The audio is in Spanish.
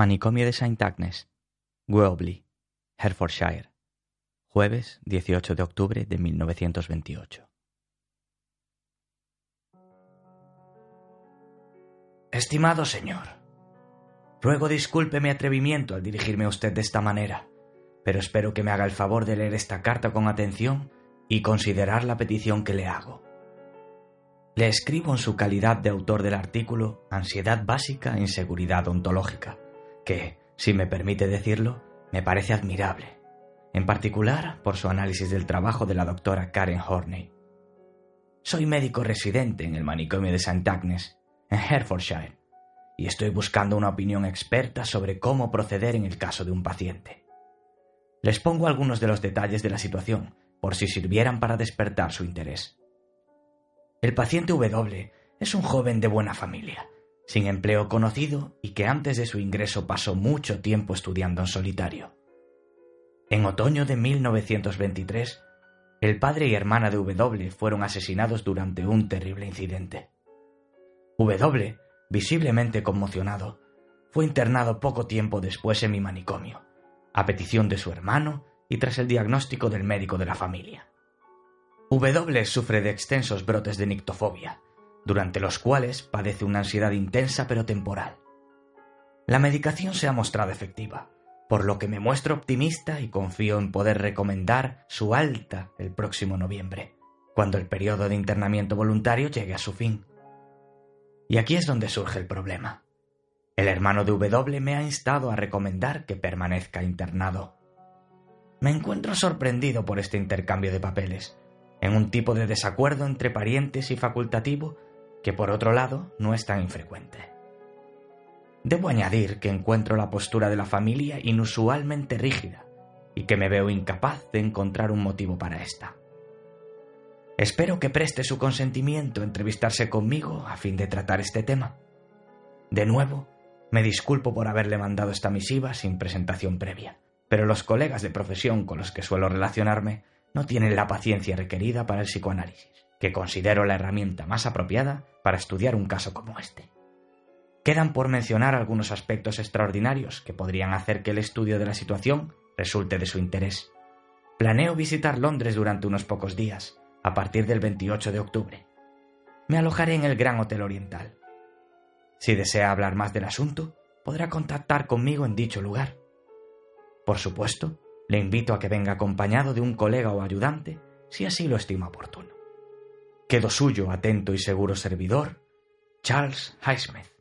Manicomio de Saint Agnes, Welby, Hertfordshire, jueves 18 de octubre de 1928. Estimado señor, ruego disculpe mi atrevimiento al dirigirme a usted de esta manera, pero espero que me haga el favor de leer esta carta con atención y considerar la petición que le hago. Le escribo en su calidad de autor del artículo Ansiedad básica e inseguridad ontológica, que, si me permite decirlo, me parece admirable, en particular por su análisis del trabajo de la doctora Karen Horney. Soy médico residente en el manicomio de St. Agnes, en Hertfordshire, y estoy buscando una opinión experta sobre cómo proceder en el caso de un paciente. Les pongo algunos de los detalles de la situación, por si sirvieran para despertar su interés. El paciente W es un joven de buena familia, sin empleo conocido y que antes de su ingreso pasó mucho tiempo estudiando en solitario. En otoño de 1923, el padre y hermana de W fueron asesinados durante un terrible incidente. W, visiblemente conmocionado, fue internado poco tiempo después en mi manicomio, a petición de su hermano y tras el diagnóstico del médico de la familia. W sufre de extensos brotes de nictofobia, durante los cuales padece una ansiedad intensa pero temporal. La medicación se ha mostrado efectiva, por lo que me muestro optimista y confío en poder recomendar su alta el próximo noviembre, cuando el periodo de internamiento voluntario llegue a su fin. Y aquí es donde surge el problema. El hermano de W me ha instado a recomendar que permanezca internado. Me encuentro sorprendido por este intercambio de papeles, en un tipo de desacuerdo entre parientes y facultativo que por otro lado no es tan infrecuente. Debo añadir que encuentro la postura de la familia inusualmente rígida y que me veo incapaz de encontrar un motivo para esta. Espero que preste su consentimiento a entrevistarse conmigo a fin de tratar este tema. De nuevo, me disculpo por haberle mandado esta misiva sin presentación previa, pero los colegas de profesión con los que suelo relacionarme no tienen la paciencia requerida para el psicoanálisis que considero la herramienta más apropiada para estudiar un caso como este. Quedan por mencionar algunos aspectos extraordinarios que podrían hacer que el estudio de la situación resulte de su interés. Planeo visitar Londres durante unos pocos días, a partir del 28 de octubre. Me alojaré en el Gran Hotel Oriental. Si desea hablar más del asunto, podrá contactar conmigo en dicho lugar. Por supuesto, le invito a que venga acompañado de un colega o ayudante, si así lo estima oportuno. Quedo suyo, atento y seguro servidor, Charles Highsmith.